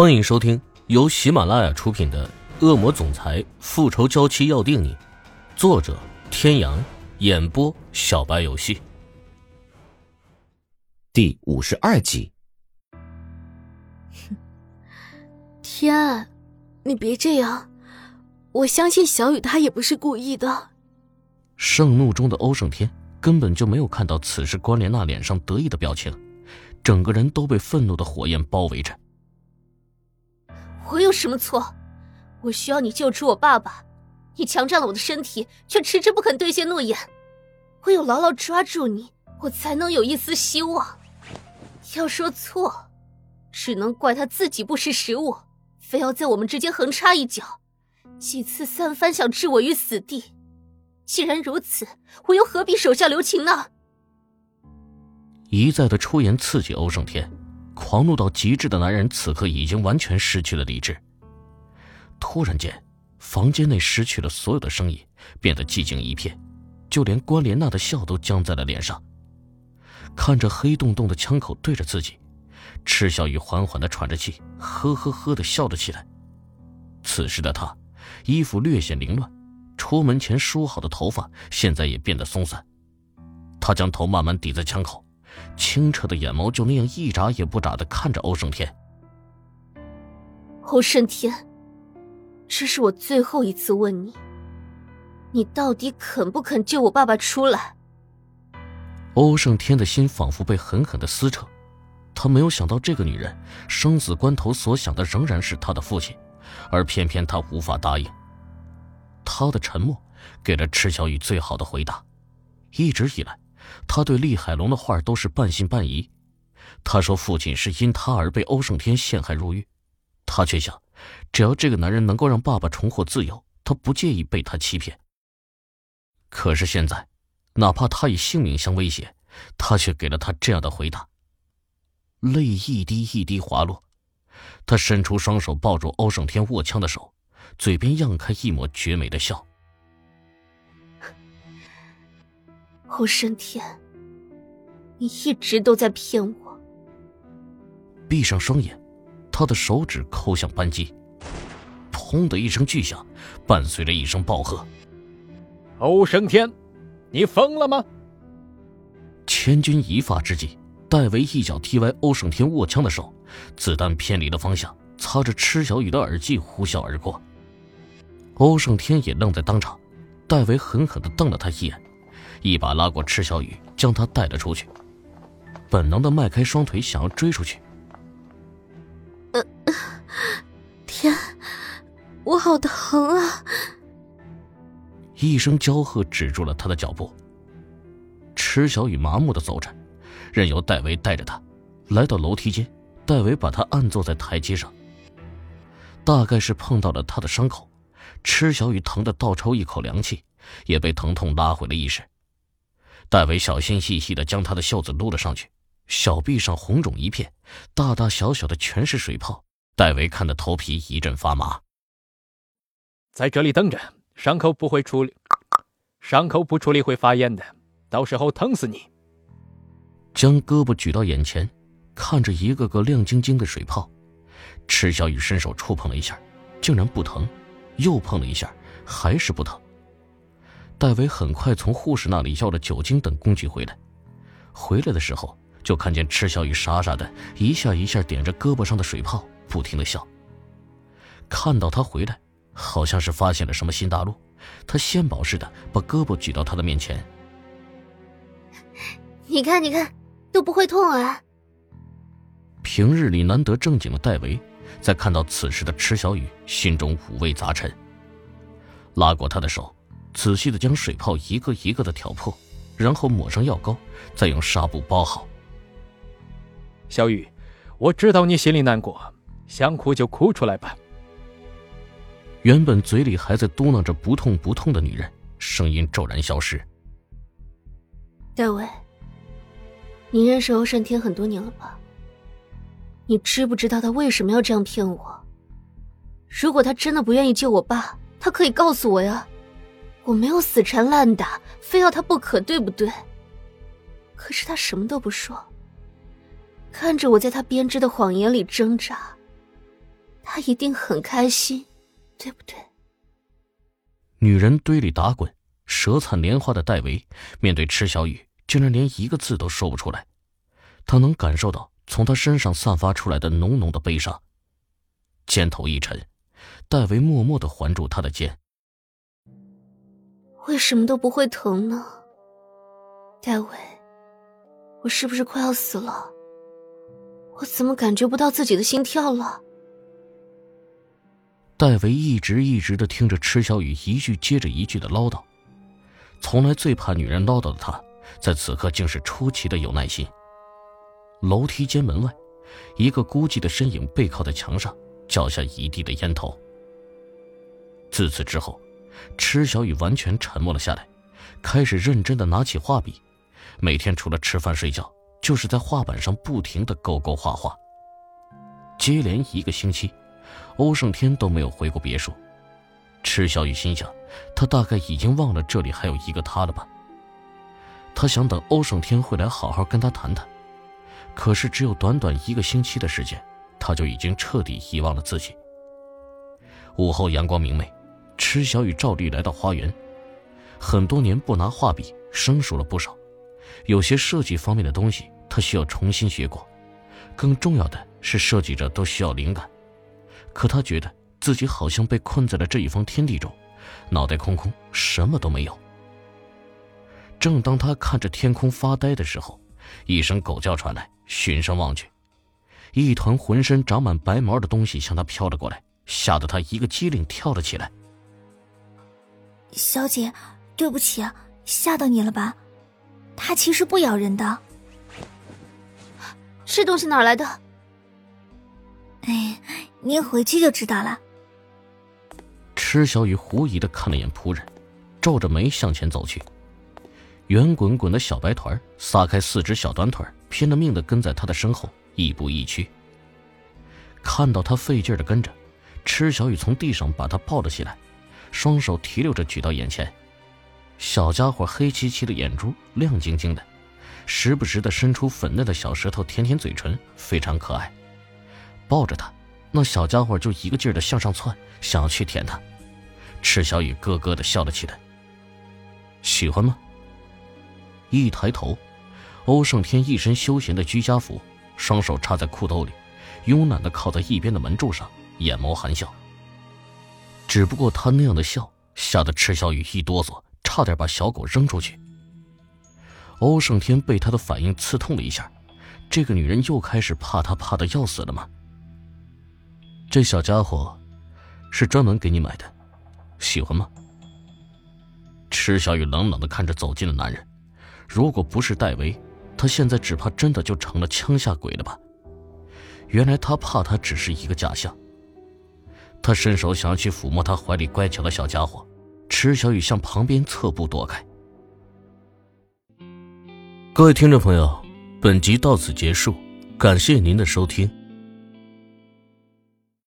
欢迎收听由喜马拉雅出品的《恶魔总裁复仇娇妻要定你》，作者：天阳，演播：小白游戏，第五十二集。天，你别这样，我相信小雨他也不是故意的。盛怒中的欧胜天根本就没有看到此时关莲娜脸上得意的表情，整个人都被愤怒的火焰包围着。我有什么错？我需要你救出我爸爸，你强占了我的身体，却迟迟不肯兑现诺言。唯有牢牢抓住你，我才能有一丝希望。要说错，只能怪他自己不识时务，非要在我们之间横插一脚，几次三番想置我于死地。既然如此，我又何必手下留情呢？一再的出言刺激欧胜天。狂怒到极致的男人，此刻已经完全失去了理智。突然间，房间内失去了所有的声音，变得寂静一片，就连关莲娜的笑都僵在了脸上。看着黑洞洞的枪口对着自己，赤小雨缓缓的喘着气，呵呵呵的笑了起来。此时的他，衣服略显凌乱，出门前梳好的头发现在也变得松散。他将头慢慢抵在枪口。清澈的眼眸就那样一眨也不眨的看着欧胜天。欧胜天，这是我最后一次问你，你到底肯不肯救我爸爸出来？欧胜天的心仿佛被狠狠的撕扯，他没有想到这个女人生死关头所想的仍然是他的父亲，而偏偏他无法答应。他的沉默给了池小雨最好的回答，一直以来。他对厉海龙的话都是半信半疑。他说父亲是因他而被欧胜天陷害入狱，他却想，只要这个男人能够让爸爸重获自由，他不介意被他欺骗。可是现在，哪怕他以性命相威胁，他却给了他这样的回答。泪一滴一滴滑落，他伸出双手抱住欧胜天握枪的手，嘴边漾开一抹绝美的笑。欧胜天，你一直都在骗我。闭上双眼，他的手指抠向扳机，砰的一声巨响，伴随着一声暴喝：“欧胜天，你疯了吗？”千钧一发之际，戴维一脚踢歪欧胜天握枪的手，子弹偏离了方向，擦着池小雨的耳际呼啸而过。欧胜天也愣在当场，戴维狠狠的瞪了他一眼。一把拉过池小雨，将他带了出去。本能的迈开双腿，想要追出去。天，我好疼啊！一声娇喝止住了他的脚步。池小雨麻木的走着，任由戴维带着他，来到楼梯间。戴维把他按坐在台阶上。大概是碰到了他的伤口，池小雨疼得倒抽一口凉气，也被疼痛拉回了意识。戴维小心翼翼的将他的袖子撸了上去，小臂上红肿一片，大大小小的全是水泡。戴维看得头皮一阵发麻。在这里等着，伤口不会处理，伤口不处理会发炎的，到时候疼死你。将胳膊举到眼前，看着一个个亮晶晶的水泡，池小雨伸手触碰了一下，竟然不疼，又碰了一下，还是不疼。戴维很快从护士那里要了酒精等工具回来，回来的时候就看见池小雨傻傻的一下一下点着胳膊上的水泡，不停的笑。看到他回来，好像是发现了什么新大陆，他献宝似的把胳膊举到他的面前。你看，你看，都不会痛啊。平日里难得正经的戴维，在看到此时的池小雨，心中五味杂陈。拉过他的手。仔细的将水泡一个一个的挑破，然后抹上药膏，再用纱布包好。小雨，我知道你心里难过，想哭就哭出来吧。原本嘴里还在嘟囔着不痛不痛的女人，声音骤然消失。戴维，你认识欧胜天很多年了吧？你知不知道他为什么要这样骗我？如果他真的不愿意救我爸，他可以告诉我呀。我没有死缠烂打，非要他不可，对不对？可是他什么都不说，看着我在他编织的谎言里挣扎，他一定很开心，对不对？女人堆里打滚，舌灿莲花的戴维面对池小雨，竟然连一个字都说不出来。他能感受到从他身上散发出来的浓浓的悲伤。肩头一沉，戴维默默的环住他的肩。为什么都不会疼呢？戴维，我是不是快要死了？我怎么感觉不到自己的心跳了？戴维一直一直的听着池小雨一句接着一句的唠叨，从来最怕女人唠叨的他，在此刻竟是出奇的有耐心。楼梯间门外，一个孤寂的身影背靠在墙上，脚下一地的烟头。自此之后，池小雨完全沉默了下来，开始认真的拿起画笔，每天除了吃饭睡觉，就是在画板上不停的勾勾画画。接连一个星期。欧胜天都没有回过别墅，池小雨心想，他大概已经忘了这里还有一个他了吧。他想等欧胜天会来好好跟他谈谈，可是只有短短一个星期的时间，他就已经彻底遗忘了自己。午后阳光明媚，池小雨照例来到花园。很多年不拿画笔，生疏了不少，有些设计方面的东西他需要重新学过，更重要的是设计者都需要灵感。可他觉得自己好像被困在了这一方天地中，脑袋空空，什么都没有。正当他看着天空发呆的时候，一声狗叫传来，循声望去，一团浑身长满白毛的东西向他飘了过来，吓得他一个机灵跳了起来。小姐，对不起，吓到你了吧？它其实不咬人的。这东西哪来的？哎。您回去就知道了。池小雨狐疑的看了眼仆人，皱着眉向前走去。圆滚滚的小白团撒开四只小短腿，拼了命的跟在他的身后，亦步亦趋。看到他费劲的跟着，池小雨从地上把他抱了起来，双手提溜着举到眼前。小家伙黑漆漆的眼珠，亮晶晶的，时不时的伸出粉嫩的小舌头舔舔嘴唇，非常可爱。抱着他。那小家伙就一个劲儿的向上窜，想要去舔他。池小雨咯咯的笑了起来。喜欢吗？一抬头，欧胜天一身休闲的居家服，双手插在裤兜里，慵懒的靠在一边的门柱上，眼眸含笑。只不过他那样的笑，吓得池小雨一哆嗦，差点把小狗扔出去。欧胜天被他的反应刺痛了一下，这个女人又开始怕他怕的要死了吗？这小家伙，是专门给你买的，喜欢吗？池小雨冷冷的看着走近的男人，如果不是戴维，他现在只怕真的就成了枪下鬼了吧？原来他怕他只是一个假象。他伸手想要去抚摸他怀里乖巧的小家伙，池小雨向旁边侧步躲开。各位听众朋友，本集到此结束，感谢您的收听。